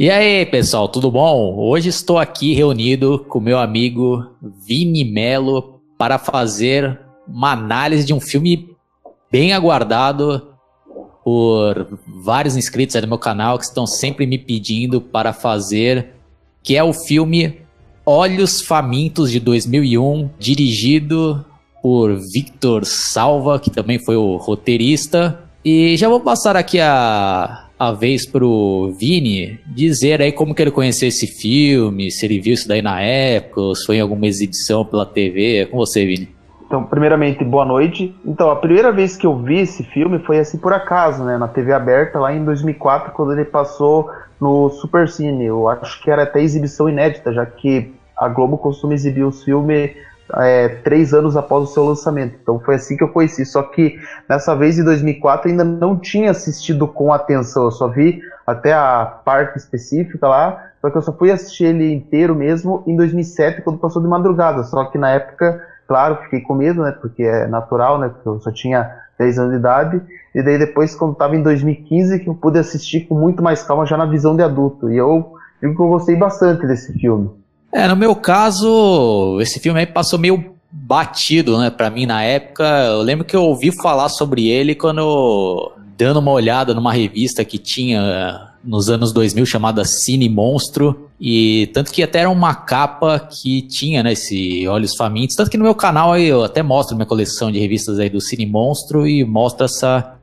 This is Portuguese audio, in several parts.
E aí, pessoal, tudo bom? Hoje estou aqui reunido com meu amigo Vini Melo para fazer uma análise de um filme bem aguardado por vários inscritos aí no meu canal que estão sempre me pedindo para fazer, que é o filme Olhos Famintos de 2001, dirigido por Victor Salva, que também foi o roteirista. E já vou passar aqui a a vez pro Vini dizer aí como que ele conheceu esse filme, se ele viu isso daí na época, se foi em alguma exibição pela TV. É com você, Vini. Então, primeiramente, boa noite. Então, a primeira vez que eu vi esse filme foi assim por acaso, né, na TV aberta, lá em 2004, quando ele passou no Super Cine. Eu acho que era até exibição inédita, já que a Globo costuma exibir os filmes é, três anos após o seu lançamento. Então foi assim que eu conheci. Só que nessa vez, em 2004, ainda não tinha assistido com atenção. Eu só vi até a parte específica lá. Só que eu só fui assistir ele inteiro mesmo em 2007, quando passou de madrugada. Só que na época, claro, fiquei com medo, né? Porque é natural, né? Porque eu só tinha 10 anos de idade. E daí depois, quando estava em 2015, que eu pude assistir com muito mais calma, já na visão de adulto. E eu digo que eu gostei bastante desse filme. É, no meu caso, esse filme aí passou meio batido, né, pra mim na época. Eu lembro que eu ouvi falar sobre ele quando, dando uma olhada numa revista que tinha nos anos 2000 chamada Cine Monstro. E tanto que até era uma capa que tinha, né, esse Olhos Famintos. Tanto que no meu canal aí eu até mostro minha coleção de revistas aí do Cine Monstro e mostro essa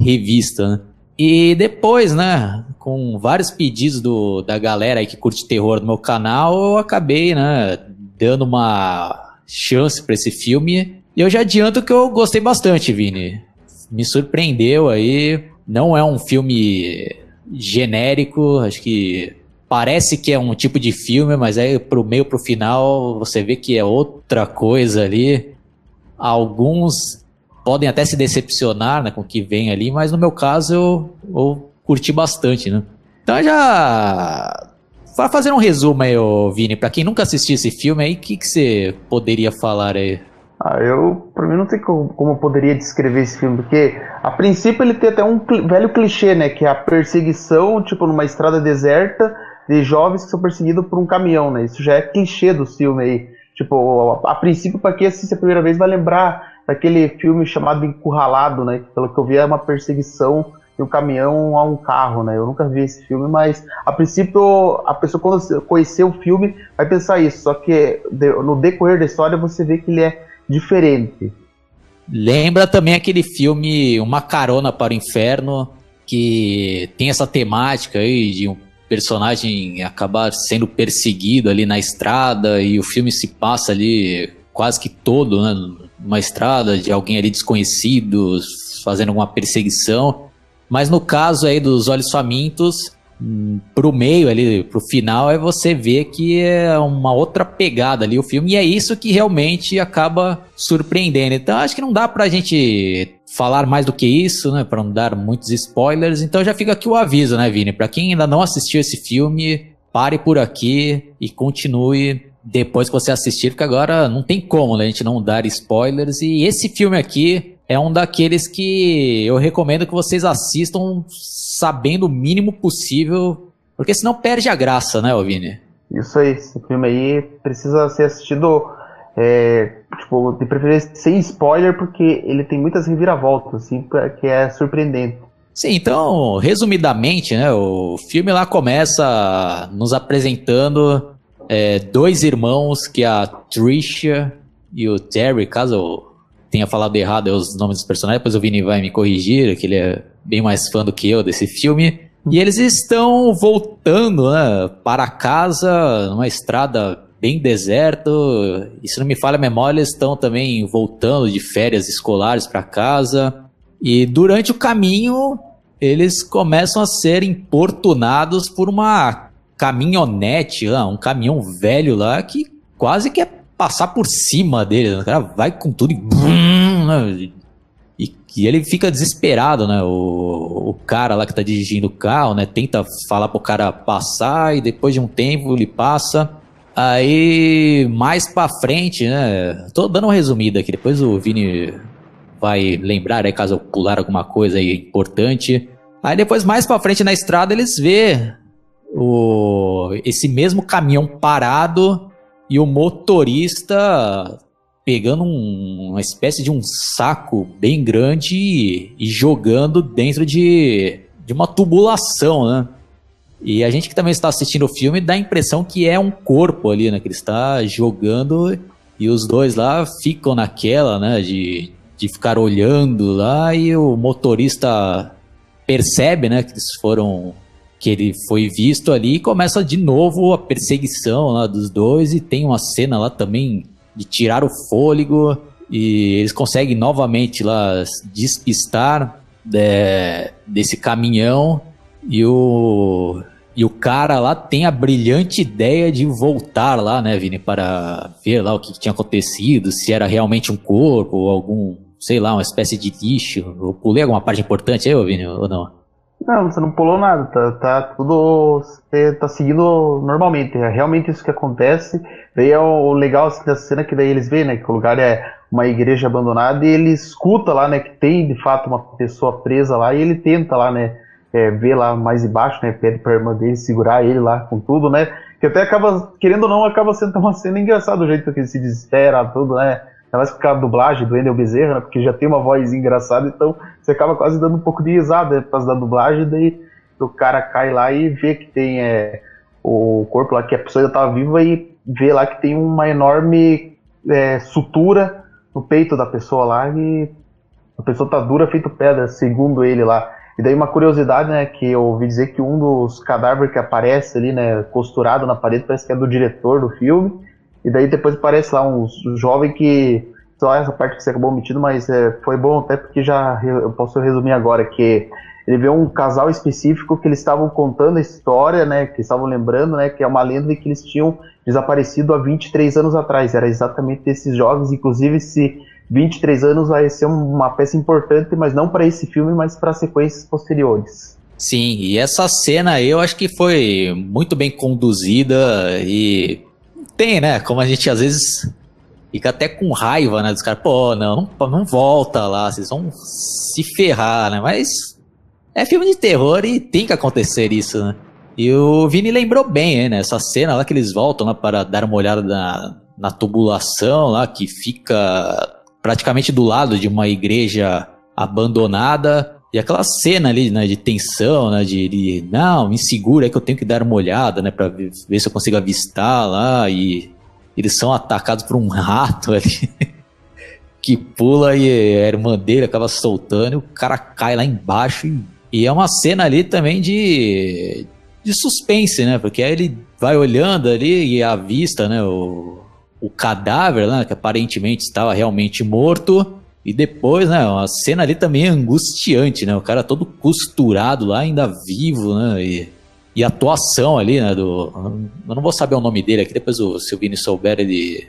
revista, né. E depois, né, com vários pedidos do, da galera aí que curte terror no meu canal, eu acabei, né, dando uma chance para esse filme. E eu já adianto que eu gostei bastante, Vini. Me surpreendeu aí. Não é um filme genérico, acho que parece que é um tipo de filme, mas aí pro meio pro final você vê que é outra coisa ali. Alguns podem até se decepcionar né, com o que vem ali, mas no meu caso eu, eu curti bastante, né? Então já. Para fazer um resumo aí, ô, Vini, para quem nunca assistiu esse filme aí, o que, que você poderia falar aí? Ah, eu, pra mim não sei como, como eu poderia descrever esse filme, porque a princípio ele tem até um velho clichê, né, que é a perseguição, tipo, numa estrada deserta de jovens que são perseguidos por um caminhão, né, isso já é clichê do filme aí. Tipo, a, a princípio, para quem assiste a primeira vez, vai lembrar daquele filme chamado Encurralado, né? Pelo que eu vi é uma perseguição de um caminhão a um carro, né? Eu nunca vi esse filme, mas a princípio a pessoa quando conhecer o filme vai pensar isso. Só que no decorrer da história você vê que ele é diferente. Lembra também aquele filme Uma Carona para o Inferno, que tem essa temática aí de um personagem acabar sendo perseguido ali na estrada e o filme se passa ali quase que todo, né? Uma estrada de alguém ali desconhecido fazendo alguma perseguição. Mas no caso aí dos Olhos Famintos, hum, pro meio ali, pro final, é você ver que é uma outra pegada ali o filme, e é isso que realmente acaba surpreendendo. Então acho que não dá pra gente falar mais do que isso, né, para não dar muitos spoilers. Então já fica aqui o aviso, né, Vini, para quem ainda não assistiu esse filme, pare por aqui e continue depois que você assistir, porque agora não tem como né, a gente não dar spoilers. E esse filme aqui é um daqueles que eu recomendo que vocês assistam sabendo o mínimo possível, porque senão perde a graça, né, Vini? Isso aí, esse filme aí precisa ser assistido, é, tipo, de preferência sem spoiler, porque ele tem muitas reviravoltas, assim, que é surpreendente. Sim, então, resumidamente, né, o filme lá começa nos apresentando é, dois irmãos, que é a Trisha e o Terry, caso eu tenha falado errado os nomes dos personagens, depois o Vini vai me corrigir, que ele é bem mais fã do que eu desse filme. E eles estão voltando né, para casa, numa estrada bem deserta. E se não me falha a memória, eles estão também voltando de férias escolares para casa. E durante o caminho, eles começam a ser importunados por uma caminhonete lá, um caminhão velho lá que quase quer passar por cima dele. Né? O cara vai com tudo e. Né? E, e ele fica desesperado, né? O, o cara lá que tá dirigindo o carro, né? Tenta falar pro cara passar e depois de um tempo ele passa. Aí, mais pra frente, né? Tô dando uma resumida aqui, depois o Vini vai lembrar, aí caso eu pular alguma coisa aí importante. Aí depois, mais pra frente na estrada, eles vê o, esse mesmo caminhão parado e o motorista pegando um, uma espécie de um saco bem grande e, e jogando dentro de, de uma tubulação, né? E a gente que também está assistindo o filme dá a impressão que é um corpo ali, né? Que ele está jogando e os dois lá ficam naquela, né? De, de ficar olhando lá e o motorista percebe, né? Que eles foram que ele foi visto ali e começa de novo a perseguição lá dos dois e tem uma cena lá também de tirar o fôlego e eles conseguem novamente lá despistar de, é, desse caminhão e o e o cara lá tem a brilhante ideia de voltar lá, né, Vini, para ver lá o que tinha acontecido, se era realmente um corpo ou algum, sei lá, uma espécie de lixo. Eu pulei alguma parte importante aí, Vini, ou não? Não, você não pulou nada, tá, tá tudo. Você tá seguindo normalmente. É realmente isso que acontece. Daí é o, legal assim, dessa cena que daí eles veem, né? Que o lugar é uma igreja abandonada e ele escuta lá, né? Que tem de fato uma pessoa presa lá e ele tenta lá, né? É, ver lá mais embaixo, né? Pede pra irmã dele segurar ele lá com tudo, né? Que até acaba, querendo ou não, acaba sendo uma cena engraçada o jeito que ele se desespera, tudo, né? Ainda mais com a dublagem do Endel Bezerra, né, porque já tem uma voz engraçada, então você acaba quase dando um pouco de risada né, por causa da dublagem, daí o cara cai lá e vê que tem é, o corpo lá, que a pessoa ainda estava viva e vê lá que tem uma enorme é, sutura no peito da pessoa lá e a pessoa tá dura feito pedra, segundo ele lá. E daí uma curiosidade, né, que eu ouvi dizer que um dos cadáveres que aparece ali, né, costurado na parede, parece que é do diretor do filme, e daí depois aparece lá um, jovem que. Só essa parte que você acabou omitindo, mas é, foi bom até porque já eu posso resumir agora que ele vê um casal específico que eles estavam contando a história, né, que estavam lembrando, né, que é uma lenda que eles tinham desaparecido há 23 anos atrás. Era exatamente esses jovens, inclusive esse 23 anos vai ser uma peça importante, mas não para esse filme, mas para sequências posteriores. Sim, e essa cena eu acho que foi muito bem conduzida e tem, né? Como a gente às vezes fica até com raiva, né? Dos caras, pô, não, não, volta lá, vocês vão se ferrar, né? Mas é filme de terror e tem que acontecer isso, né? E o Vini lembrou bem, né? Essa cena lá que eles voltam lá para dar uma olhada na, na tubulação lá, que fica praticamente do lado de uma igreja abandonada. E aquela cena ali, né, de tensão, né, de, de não, me segura é que eu tenho que dar uma olhada, né, para ver, ver, se eu consigo avistar lá e eles são atacados por um rato ali que pula e a irmã dele acaba soltando e o cara cai lá embaixo e, e é uma cena ali também de de suspense, né, porque aí ele vai olhando ali e avista, né, o, o cadáver, né, que aparentemente estava realmente morto e depois, né, uma cena ali também angustiante, né? O cara todo costurado lá, ainda vivo, né? E, e a atuação ali, né, do... Eu não vou saber o nome dele aqui, depois o Silvini souber, ele,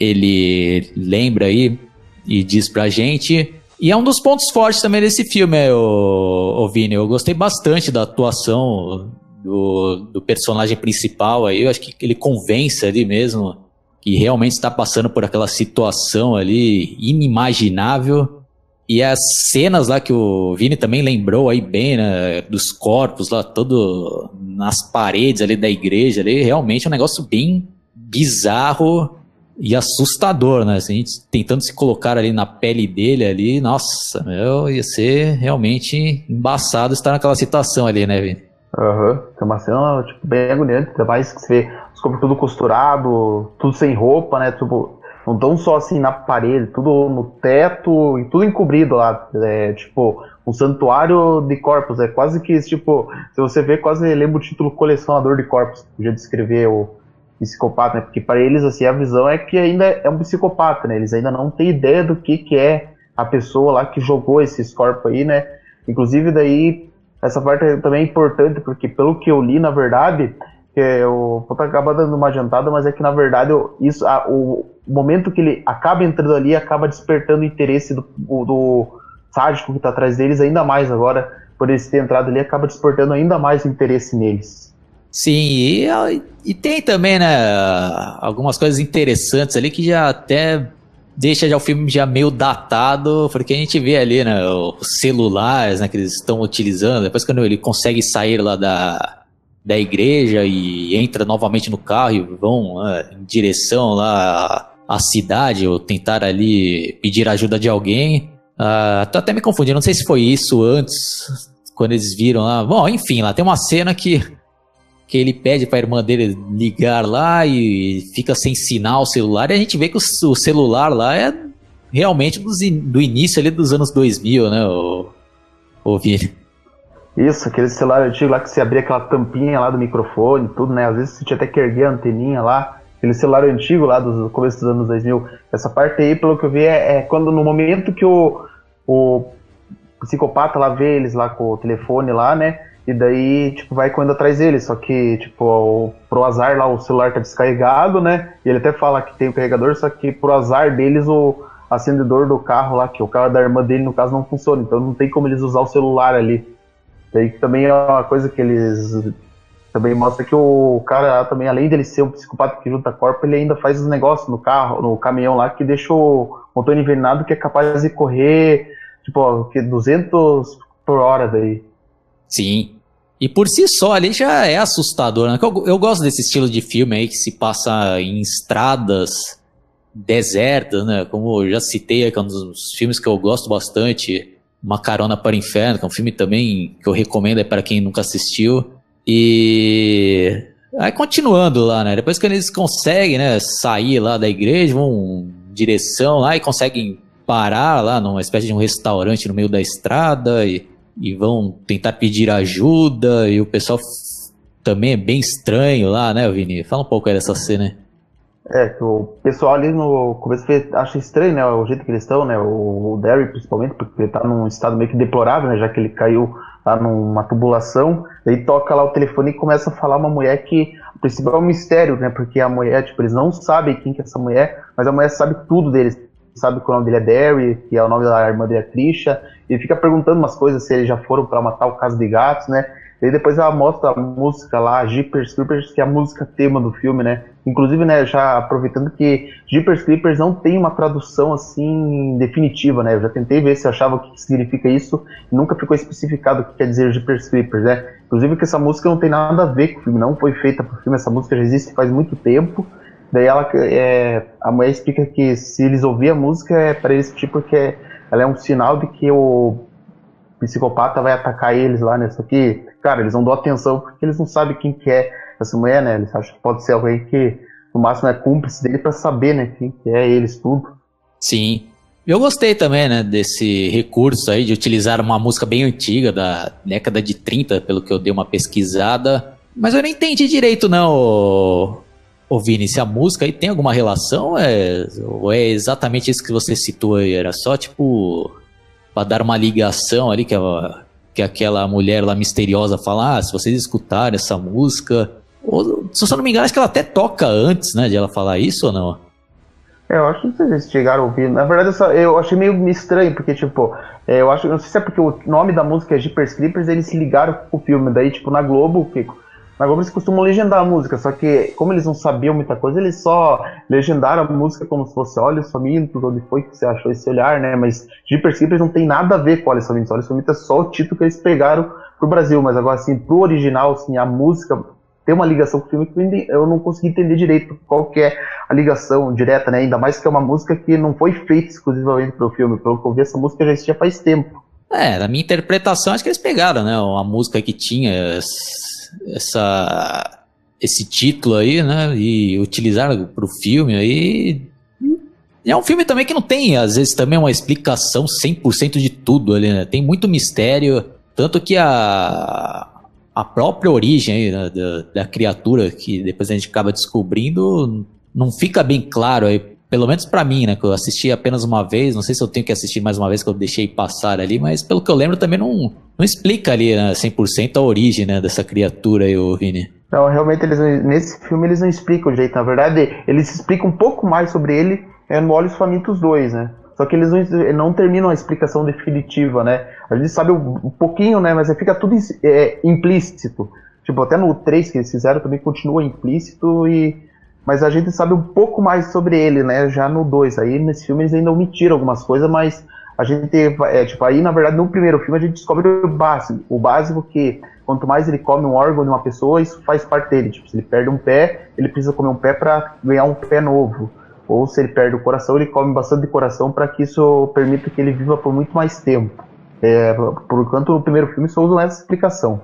ele lembra aí e diz pra gente. E é um dos pontos fortes também desse filme, é, o, o Vini. Eu gostei bastante da atuação do, do personagem principal aí. Eu acho que ele convence ali mesmo que realmente está passando por aquela situação ali inimaginável. E as cenas lá que o Vini também lembrou aí bem, né, dos corpos lá, todo nas paredes ali da igreja ali, realmente é um negócio bem bizarro e assustador, né? A gente tentando se colocar ali na pele dele ali, nossa, meu, ia ser realmente embaçado estar naquela situação ali, né, Vini? Aham, uhum. é uma cena tipo, bem agoniante, ainda mais que você vê corpos tudo costurado, tudo sem roupa, né? Tipo, não tão só assim na parede, tudo no teto e tudo encobrido lá. É, tipo, um santuário de corpos. É quase que, tipo, se você vê, quase lembra o título Colecionador de Corpos, podia descrever o psicopata, né? Porque para eles, assim, a visão é que ainda é um psicopata, né? Eles ainda não têm ideia do que, que é a pessoa lá que jogou esses corpos aí, né? Inclusive, daí essa parte também é importante, porque pelo que eu li, na verdade, que eu vou acabar dando uma adiantada, mas é que na verdade isso, a, o momento que ele acaba entrando ali acaba despertando o interesse do, do sádico que está atrás deles ainda mais agora, por eles terem entrado ali, acaba despertando ainda mais interesse neles. Sim, e, e tem também, né, algumas coisas interessantes ali que já até deixa já o filme já meio datado, porque a gente vê ali, né, os celulares, né, que eles estão utilizando, depois quando ele consegue sair lá da, da igreja e entra novamente no carro e vão né, em direção lá à, cidade ou tentar ali pedir ajuda de alguém. Uh, tô até me confundindo, não sei se foi isso antes, quando eles viram lá. Bom, enfim, lá tem uma cena que, que ele pede pra irmã dele ligar lá e fica sem sinal o celular e a gente vê que o, o celular lá é realmente do, do início ali dos anos 2000, né, o, o Vini? Isso, aquele celular antigo lá que você abria aquela tampinha lá do microfone, tudo, né? Às vezes você tinha até que erguer a anteninha lá. Aquele celular antigo lá do começo dos anos 2000. Essa parte aí, pelo que eu vi, é, é quando no momento que o, o psicopata lá vê eles lá com o telefone lá, né? E daí, tipo, vai correndo atrás deles. Só que, tipo, o, pro azar lá o celular tá descarregado, né? E ele até fala que tem o carregador, só que pro azar deles o acendedor do carro lá, que o carro da irmã dele, no caso, não funciona. Então não tem como eles usar o celular ali. Daí também é uma coisa que eles também mostra que o cara também, além dele ser um psicopata que junta corpo, ele ainda faz os negócios no carro, no caminhão lá, que deixa o motor envenenado que é capaz de correr, tipo, que 200 por hora daí. Sim. E por si só ali já é assustador, né? Eu, eu gosto desse estilo de filme aí que se passa em estradas desertas, né? Como eu já citei, é um dos filmes que eu gosto bastante. Uma Carona para o Inferno, que é um filme também que eu recomendo é para quem nunca assistiu. E aí continuando lá, né? Depois que eles conseguem, né, sair lá da igreja, vão em direção lá e conseguem parar lá numa espécie de um restaurante no meio da estrada e, e vão tentar pedir ajuda e o pessoal também é bem estranho lá, né, Vini? Fala um pouco aí dessa cena. É, que o pessoal ali no começo acha estranho, né, o jeito que eles estão, né, o, o Derry principalmente, porque ele tá num estado meio que deplorável, né, já que ele caiu lá numa tubulação, aí toca lá o telefone e começa a falar uma mulher que, a princípio é um mistério, né, porque a mulher, tipo, eles não sabem quem que é essa mulher, mas a mulher sabe tudo deles, sabe que o nome dele é Derry, que é o nome da irmã dele é Trisha, e fica perguntando umas coisas se eles já foram para matar o caso de gatos, né, e depois ela mostra a música lá, Jeepers Creepers, que é a música tema do filme, né? Inclusive, né, já aproveitando que Jeepers Creepers não tem uma tradução assim definitiva, né? Eu já tentei ver se achava o que significa isso nunca ficou especificado o que quer dizer Jeepers Creepers, né? Inclusive que essa música não tem nada a ver com o filme, não foi feita para o filme, essa música já existe faz muito tempo. Daí ela, é, a mulher explica que se eles ouvirem a música é para eles tipo que ela é um sinal de que o psicopata vai atacar eles lá nessa aqui, cara, eles não dão atenção porque eles não sabem quem que é essa mulher, né? Eles acham que pode ser alguém que no máximo é cúmplice dele para saber, né, quem que é eles tudo. Sim. Eu gostei também, né, desse recurso aí de utilizar uma música bem antiga da década de 30, pelo que eu dei uma pesquisada, mas eu não entendi direito não, ô, Vini, se a música aí tem alguma relação, é, ou é exatamente isso que você citou aí, era só tipo para dar uma ligação ali que, a, que aquela mulher lá misteriosa fala, ah, se vocês escutarem essa música, ou, se eu não me engano, acho que ela até toca antes, né, de ela falar isso ou não? É, eu acho que vocês chegaram a ouvir. Na verdade, eu, só, eu achei meio estranho, porque, tipo, é, eu acho, não sei se é porque o nome da música é Jeepers Creepers, eles se ligaram com o filme. Daí, tipo, na Globo, que na Globo eles costumam legendar a música, só que como eles não sabiam muita coisa, eles só legendaram a música como se fosse Olhos Famintos, onde foi que você achou esse olhar, né? Mas Jeepers Creepers não tem nada a ver com Olhos Famintos. Olhos Famintos é só o título que eles pegaram pro Brasil, mas agora assim, pro original, assim, a música tem uma ligação com o filme que eu não consegui entender direito qual que é a ligação direta, né? Ainda mais que é uma música que não foi feita exclusivamente para o filme. Pelo que eu vi, essa música já existia faz tempo. É, na minha interpretação, acho que eles pegaram, né? Uma música que tinha essa esse título aí, né? E utilizaram para o filme aí. É um filme também que não tem, às vezes, também uma explicação 100% de tudo ali, né? Tem muito mistério, tanto que a, a própria origem aí, né, da, da criatura que depois a gente acaba descobrindo não fica bem claro aí, pelo menos para mim, né, que eu assisti apenas uma vez, não sei se eu tenho que assistir mais uma vez que eu deixei passar ali, mas pelo que eu lembro também não, não explica ali né, 100% a origem né, dessa criatura aí, o Vini. Não, realmente eles nesse filme eles não explicam o jeito, na verdade eles explicam um pouco mais sobre ele é, no Olhos Famintos 2, né? Só que eles não, não, terminam a explicação definitiva, né? A gente sabe um, pouquinho, né? Mas fica tudo é, implícito. Tipo, até no 3 que eles fizeram também continua implícito e mas a gente sabe um pouco mais sobre ele, né? Já no 2. Aí nesse filme eles ainda omitiram algumas coisas, mas a gente é, tipo aí na verdade no primeiro filme a gente descobre o básico, o básico que quanto mais ele come um órgão de uma pessoa, isso faz parte dele. Tipo, se ele perde um pé, ele precisa comer um pé para ganhar um pé novo. Ou se ele perde o coração, ele come bastante de coração para que isso permita que ele viva por muito mais tempo. É, por enquanto, no primeiro filme só usam essa explicação.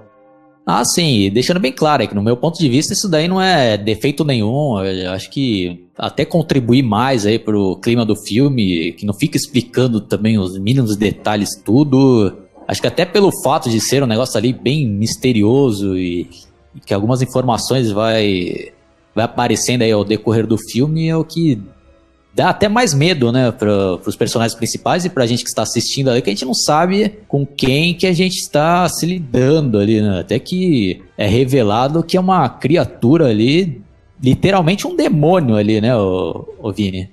Ah, sim, deixando bem claro é que no meu ponto de vista isso daí não é defeito nenhum, eu acho que até contribuir mais aí pro clima do filme, que não fica explicando também os mínimos detalhes tudo, acho que até pelo fato de ser um negócio ali bem misterioso e, e que algumas informações vai vai aparecendo aí ao decorrer do filme é o que dá até mais medo, né, para os personagens principais e para a gente que está assistindo ali, que a gente não sabe com quem que a gente está se lidando ali, né? Até que é revelado que é uma criatura ali, literalmente um demônio ali, né, o, o Vini?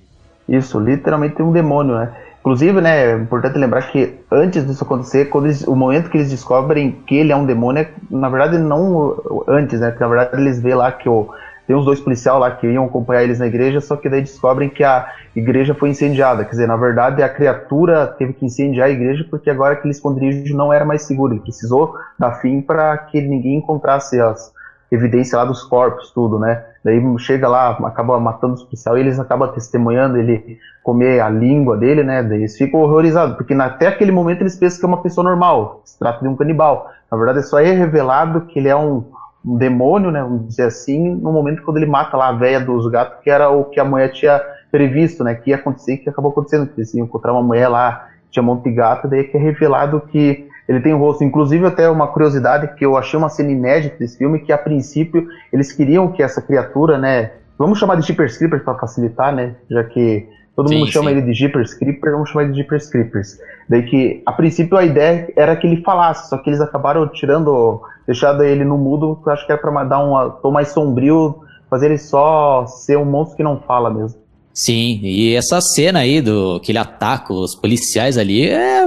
Isso, literalmente um demônio, né? Inclusive, né, é importante lembrar que antes disso acontecer, quando eles, o momento que eles descobrem que ele é um demônio, é, na verdade não antes, né, porque na verdade eles vê lá que o tem uns dois policiais lá que iam acompanhar eles na igreja, só que daí descobrem que a igreja foi incendiada. Quer dizer, na verdade, a criatura teve que incendiar a igreja porque agora aquele esconderijo não era mais seguro. Ele precisou dar fim para que ninguém encontrasse as evidências lá dos corpos, tudo, né? Daí chega lá, acaba matando os policiais e eles acabam testemunhando ele comer a língua dele, né? Daí eles ficam horrorizados, porque até aquele momento eles pensam que é uma pessoa normal, se trata de um canibal. Na verdade, é só é revelado que ele é um um demônio, né, vamos dizer assim, no momento quando ele mata lá a véia dos gatos, que era o que a mulher tinha previsto, né, que ia acontecer, que acabou acontecendo, que eles iam encontrar uma mulher lá, tinha um monte de gato, daí que é revelado que ele tem um rosto, inclusive até uma curiosidade que eu achei uma cena inédita desse filme, que a princípio eles queriam que essa criatura, né, vamos chamar de Jeepers Creepers para facilitar, né, já que Todo sim, mundo chama sim. ele de Jeepers Creepers, vamos chamar ele de Jeepers Creepers. Daí que, a princípio, a ideia era que ele falasse, só que eles acabaram tirando, deixando ele no mudo, eu acho que era pra dar um tom mais sombrio, fazer ele só ser um monstro que não fala mesmo. Sim, e essa cena aí do que ele ataca os policiais ali é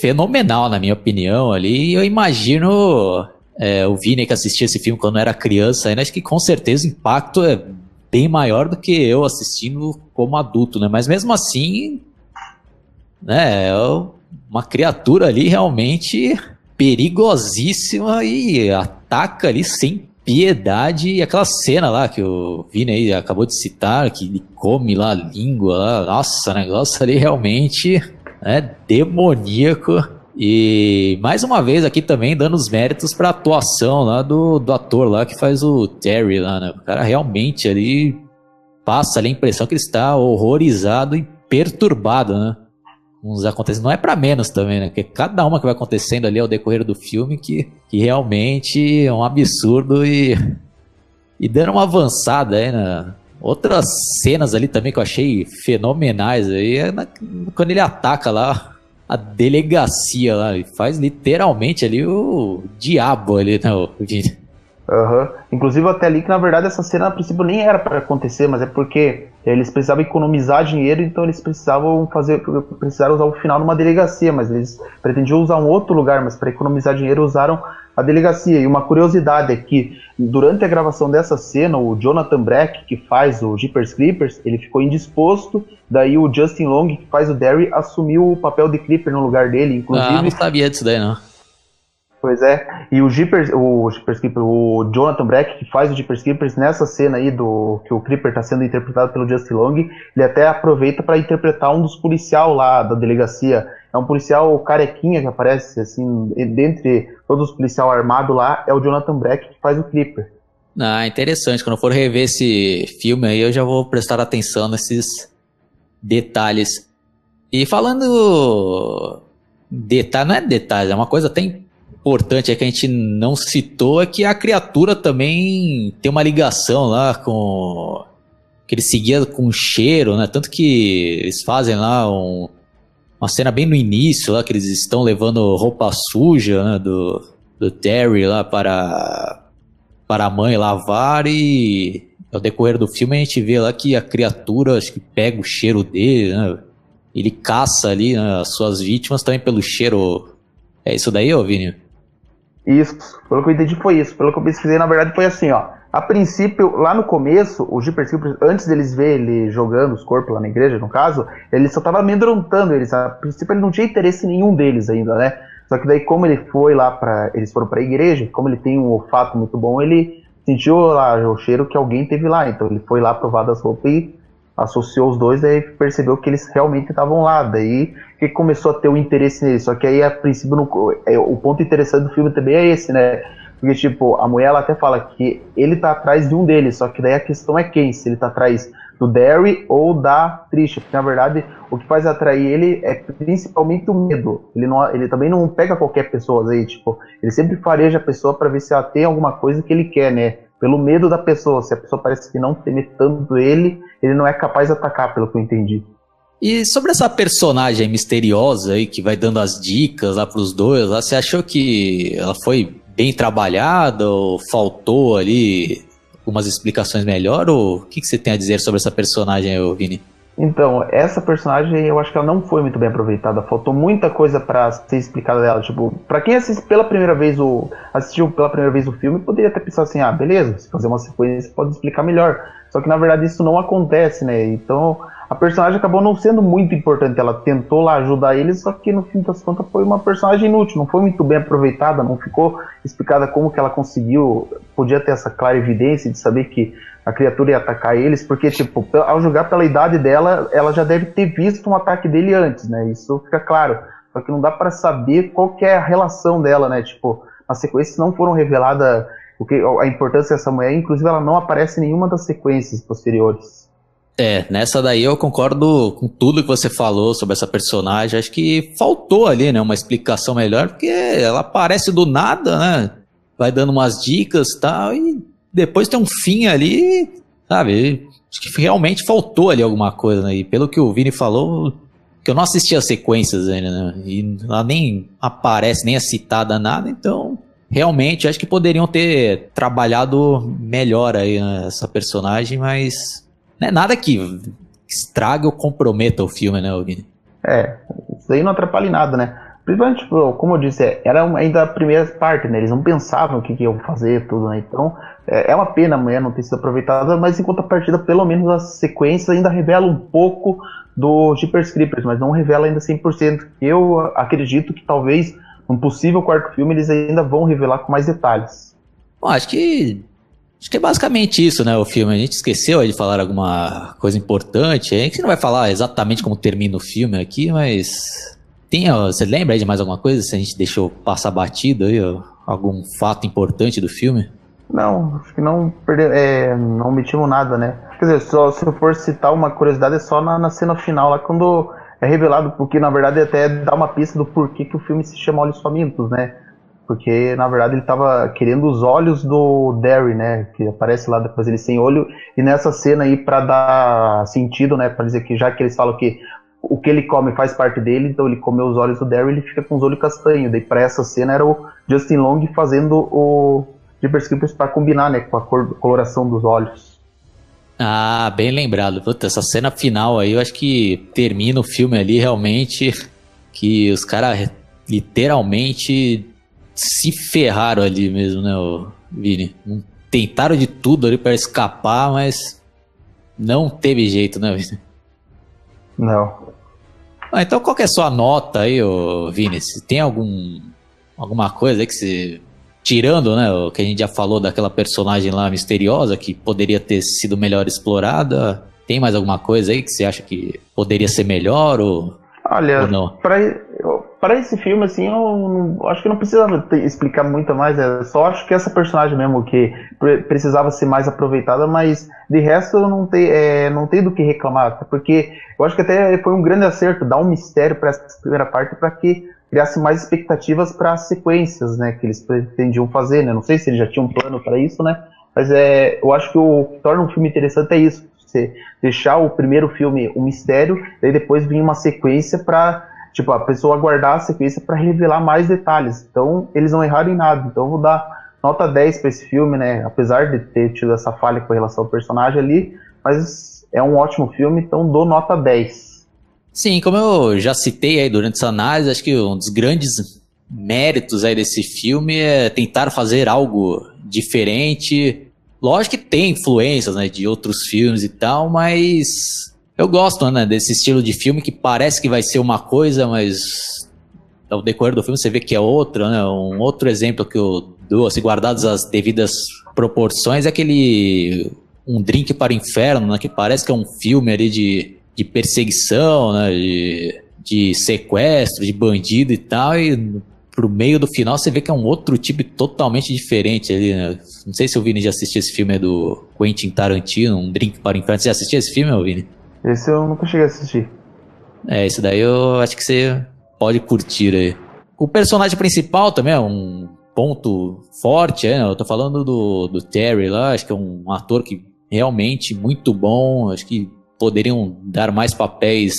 fenomenal, na minha opinião, ali. Eu imagino é, o Vini que assistia esse filme quando era criança, ainda acho que com certeza o impacto é bem maior do que eu assistindo como adulto, né? Mas mesmo assim, né, é uma criatura ali realmente perigosíssima e ataca ali sem piedade. E aquela cena lá que o Vini aí acabou de citar, que ele come lá a língua lá, nossa, negócio ali realmente é demoníaco. E mais uma vez aqui também dando os méritos para a atuação lá do, do ator lá que faz o Terry lá, né? O cara realmente ali passa ali a impressão que ele está horrorizado e perturbado, né? Uns acontecem, não é para menos também, né? Porque cada uma que vai acontecendo ali ao decorrer do filme que, que realmente é um absurdo e e dando uma avançada aí na outras cenas ali também que eu achei fenomenais aí, é na, quando ele ataca lá a delegacia lá. E faz literalmente ali o diabo ali, né, o? Uhum. Inclusive até ali que na verdade essa cena a princípio nem era para acontecer, mas é porque eles precisavam economizar dinheiro, então eles precisavam fazer, precisaram usar o final numa delegacia, mas eles pretendiam usar um outro lugar, mas para economizar dinheiro usaram a delegacia. E uma curiosidade é que durante a gravação dessa cena, o Jonathan Breck, que faz o Jeepers Creepers, ele ficou indisposto, daí o Justin Long, que faz o Derry, assumiu o papel de Creeper no lugar dele, inclusive. Ah, não sabia disso daí não. Pois é, e o Jeepers, o Jeepers Creeper, o Jonathan Breck, que faz o Jeepers Creepers, nessa cena aí do que o Creeper está sendo interpretado pelo Justin Long, ele até aproveita para interpretar um dos policiais lá da delegacia. É um policial carequinha que aparece, assim, dentre todos os policiais armados lá, é o Jonathan Breck que faz o Creeper. Ah, interessante. Quando eu for rever esse filme aí, eu já vou prestar atenção nesses detalhes. E falando detalhe, não é detalhe, é uma coisa até importante é que a gente não citou é que a criatura também tem uma ligação lá com que ele seguia com cheiro, né? Tanto que eles fazem lá um, uma cena bem no início lá que eles estão levando roupa suja né, do, do Terry lá para para a mãe lavar e ao decorrer do filme a gente vê lá que a criatura acho que pega o cheiro dele, né? Ele caça ali né, as suas vítimas também pelo cheiro. É isso daí, ô Vini? Isso, pelo que eu entendi foi isso. Pelo que eu pesquisei, na verdade, foi assim, ó. A princípio, lá no começo, o Jeepers Creepers, antes deles ver ele jogando os corpos lá na igreja, no caso, ele só tava amedrontando eles. A princípio, ele não tinha interesse nenhum deles ainda, né? Só que daí, como ele foi lá para. Eles foram pra igreja, como ele tem um olfato muito bom, ele sentiu lá o cheiro que alguém teve lá. Então ele foi lá provar das roupas e associou os dois, daí percebeu que eles realmente estavam lá. Daí que começou a ter o um interesse nele. Só que aí, a princípio, no, é, o ponto interessante do filme também é esse, né? Porque, tipo, a mulher ela até fala que ele tá atrás de um deles, só que daí a questão é quem? Se ele tá atrás do Derry ou da Trisha, porque na verdade o que faz atrair ele é principalmente o medo. Ele, não, ele também não pega qualquer pessoa aí, tipo, ele sempre fareja a pessoa para ver se ela tem alguma coisa que ele quer, né? Pelo medo da pessoa, se a pessoa parece que não teme tanto ele, ele não é capaz de atacar, pelo que eu entendi. E sobre essa personagem misteriosa aí que vai dando as dicas lá pros dois, lá, você achou que ela foi bem trabalhada ou faltou ali algumas explicações melhor? Ou o que, que você tem a dizer sobre essa personagem, aí, Vini? Então, essa personagem eu acho que ela não foi muito bem aproveitada. Faltou muita coisa para ser explicada dela. Tipo, para quem assiste pela primeira vez o assistiu pela primeira vez o filme, poderia até pensar assim: "Ah, beleza, se fazer uma sequência pode explicar melhor". Só que na verdade isso não acontece, né? Então, a personagem acabou não sendo muito importante. Ela tentou lá ajudar eles, só que no fim das contas foi uma personagem inútil, não foi muito bem aproveitada, não ficou explicada como que ela conseguiu, podia ter essa clara evidência de saber que a criatura ia atacar eles, porque, tipo, ao julgar pela idade dela, ela já deve ter visto um ataque dele antes, né? Isso fica claro. Só que não dá para saber qual é a relação dela, né? Tipo, as sequências não foram reveladas o que, a importância dessa mulher, inclusive ela não aparece em nenhuma das sequências posteriores. É, nessa daí eu concordo com tudo que você falou sobre essa personagem. Acho que faltou ali, né, uma explicação melhor, porque ela aparece do nada, né? Vai dando umas dicas e tal, e depois tem um fim ali, sabe? Acho que realmente faltou ali alguma coisa, né? E pelo que o Vini falou, que eu não assisti as sequências ainda, né? E ela nem aparece, nem é citada nada, então realmente acho que poderiam ter trabalhado melhor aí né, essa personagem, mas não é nada que estrague ou comprometa o filme, né, Vini? É, isso aí não atrapalha em nada, né? Principalmente, tipo, como eu disse, era ainda a primeira parte, né? Eles não pensavam o que, que iam fazer, tudo, né? Então, é, é uma pena a mulher não ter sido aproveitada, mas em contrapartida, pelo menos a sequência ainda revela um pouco do Jeepers Creepers, mas não revela ainda 100%. Eu acredito que talvez, num possível quarto filme, eles ainda vão revelar com mais detalhes. Bom, acho que Acho que é basicamente isso, né, o filme. A gente esqueceu de falar alguma coisa importante. A gente não vai falar exatamente como termina o filme aqui, mas. Tem, ó, você lembra aí de mais alguma coisa? Se a gente deixou passar batido aí, ó, algum fato importante do filme? Não, acho que não perdeu, é, não omitimos nada, né? Quer dizer, só, se eu for citar uma curiosidade, é só na, na cena final, lá quando é revelado, porque na verdade até dá uma pista do porquê que o filme se chama Olhos Famintos, né? porque na verdade ele estava querendo os olhos do Derry, né, que aparece lá depois ele sem olho, e nessa cena aí para dar sentido, né, para dizer que já que eles falam que o que ele come faz parte dele, então ele comeu os olhos do Derry, ele fica com os olhos castanhos. Daí para essa cena era o Justin Long fazendo o Jeepers Creepers para combinar, né, com a cor, coloração dos olhos. Ah, bem lembrado. Puta, essa cena final aí, eu acho que termina o filme ali realmente que os caras literalmente se ferraram ali mesmo, né, Vini? Tentaram de tudo ali para escapar, mas não teve jeito, né, Vini? Não. Ah, então qual que é a sua nota aí, ô, Vini? Se tem algum, alguma coisa aí que você... Tirando, né, o que a gente já falou daquela personagem lá misteriosa que poderia ter sido melhor explorada, tem mais alguma coisa aí que você acha que poderia ser melhor ou, Olha, ou não? Pra, para esse filme, assim, eu não, acho que não precisa explicar muito mais. É só acho que essa personagem mesmo que precisava ser mais aproveitada, mas de resto eu não tenho, é, não tenho do que reclamar, porque eu acho que até foi um grande acerto dar um mistério para essa primeira parte para que criasse mais expectativas para as sequências, né, que eles pretendiam fazer, né? Não sei se eles já tinham um plano para isso, né? Mas é, eu acho que o que torna um filme interessante é isso, você deixar o primeiro filme um mistério, daí depois vir uma sequência para tipo, a pessoa guardar a sequência para revelar mais detalhes. Então, eles não erraram em nada. Então, eu vou dar nota 10 para esse filme, né? Apesar de ter tido essa falha com relação ao personagem ali, mas é um ótimo filme, então dou nota 10. Sim, como eu já citei aí durante essa análise, acho que um dos grandes méritos aí desse filme é tentar fazer algo diferente. Lógico que tem influências né, de outros filmes e tal, mas eu gosto, né, desse estilo de filme que parece que vai ser uma coisa, mas ao decorrer do filme você vê que é outra, né? Um outro exemplo que eu dou, assim, guardados as devidas proporções, é aquele Um Drink para o Inferno, né? Que parece que é um filme ali de, de perseguição, né? De, de sequestro, de bandido e tal, e pro meio do final você vê que é um outro tipo totalmente diferente ali, né? Não sei se o Vini já assistiu esse filme do Quentin Tarantino, Um Drink para o Inferno. Você já assistiu esse filme, Vini? Esse eu nunca cheguei a assistir. É, esse daí eu acho que você pode curtir aí. O personagem principal também é um ponto forte, é, né? Eu tô falando do, do Terry lá, acho que é um ator que realmente muito bom, acho que poderiam dar mais papéis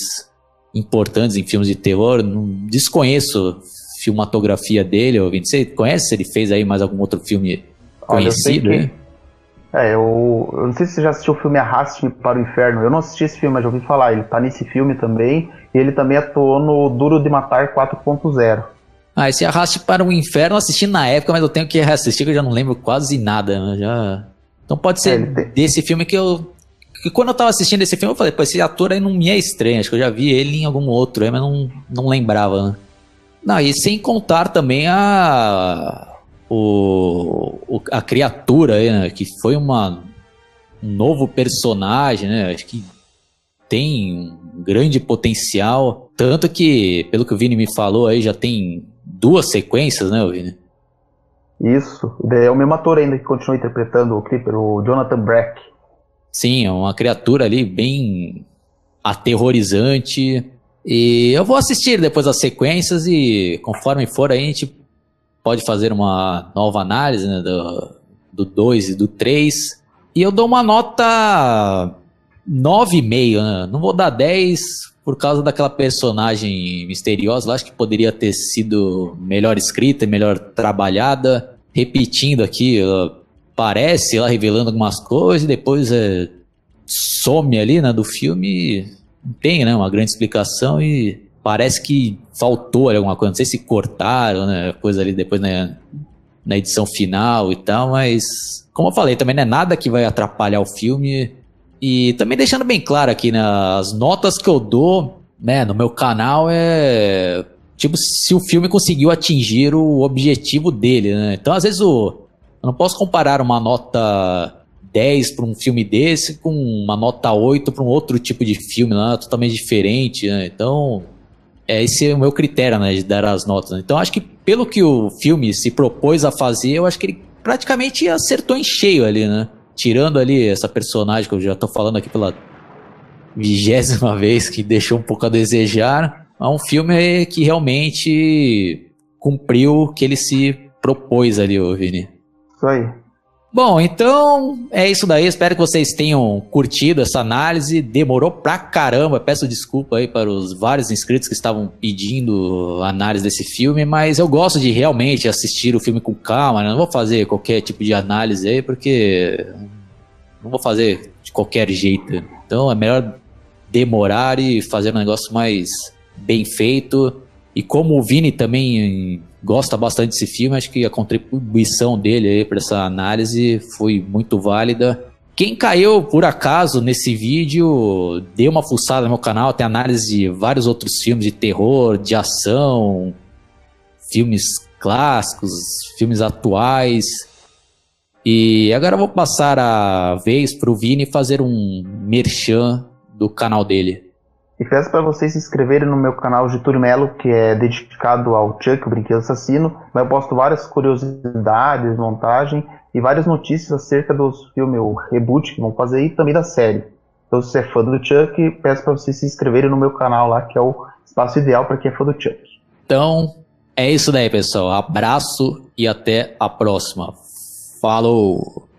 importantes em filmes de terror. Não desconheço filmatografia dele, ouvindo. Você conhece se ele fez aí mais algum outro filme conhecido? Olha, eu que... É, eu, eu não sei se você já assistiu o filme Arraste-me para o Inferno. Eu não assisti esse filme, mas já ouvi falar. Ele tá nesse filme também. E ele também atuou no Duro de Matar 4.0. Ah, esse Arraste para o Inferno eu assisti na época, mas eu tenho que reassistir, que eu já não lembro quase nada. Né? Já... Então pode ser é, desse filme que eu. Que quando eu tava assistindo esse filme, eu falei, pô, esse ator aí não me é estranho. Acho que eu já vi ele em algum outro mas não, não lembrava, né? Não, e sem contar também a. O, o a criatura aí, né? Que foi uma, um novo personagem, né? Acho que tem um grande potencial. Tanto que, pelo que o Vini me falou aí, já tem duas sequências, né, Vini? Isso. É o mesmo ator ainda que continua interpretando o Creeper, o Jonathan Brack. Sim, é uma criatura ali bem aterrorizante. E eu vou assistir depois as sequências e conforme for a gente pode fazer uma nova análise né, do 2 e do 3. E eu dou uma nota 9,5, né? Não vou dar 10 por causa daquela personagem misteriosa lá, acho que poderia ter sido melhor escrita, melhor trabalhada. Repetindo aqui, ela aparece lá revelando algumas coisas e depois é, some ali né, do filme não tem né, uma grande explicação e parece que faltou alguma coisa. Não sei se cortaram, né, coisa ali depois na, na edição final e tal, mas como eu falei, também não é nada que vai atrapalhar o filme. E também deixando bem claro aqui, né, as notas que eu dou né, no meu canal é tipo se o filme conseguiu atingir o objetivo dele, né? Então, às vezes o, eu não posso comparar uma nota 10 para um filme desse com uma nota 8 para um outro tipo de filme lá, totalmente diferente, né? Então, é, esse é o meu critério, né, de dar as notas. Então, acho que pelo que o filme se propôs a fazer, eu acho que ele praticamente acertou em cheio ali, né? Tirando ali essa personagem que eu já tô falando aqui pela vigésima vez, que deixou um pouco a desejar, é um filme que realmente cumpriu o que ele se propôs ali, ô Vini. Isso aí. Bom, então é isso daí. Espero que vocês tenham curtido essa análise. Demorou pra caramba. Peço desculpa aí para os vários inscritos que estavam pedindo análise desse filme, mas eu gosto de realmente assistir o filme com calma. Né? Não vou fazer qualquer tipo de análise aí, porque não vou fazer de qualquer jeito. Então é melhor demorar e fazer um negócio mais bem feito. E como o Vini também gosta bastante desse filme, acho que a contribuição dele aí para essa análise foi muito válida. Quem caiu por acaso nesse vídeo, dê uma fuçada no meu canal, tem análise de vários outros filmes de terror, de ação, filmes clássicos, filmes atuais. E agora eu vou passar a vez para o Vini fazer um merchan do canal dele. E peço para vocês se inscreverem no meu canal Getúlio Melo, que é dedicado ao Chuck, o Brinquedo Assassino. Mas eu posto várias curiosidades, montagem e várias notícias acerca dos filmes, o reboot que vão fazer e também da série. Então, se você é fã do Chuck, peço para vocês se inscreverem no meu canal lá, que é o espaço ideal para quem é fã do Chuck. Então, é isso daí, pessoal. Abraço e até a próxima. Falou!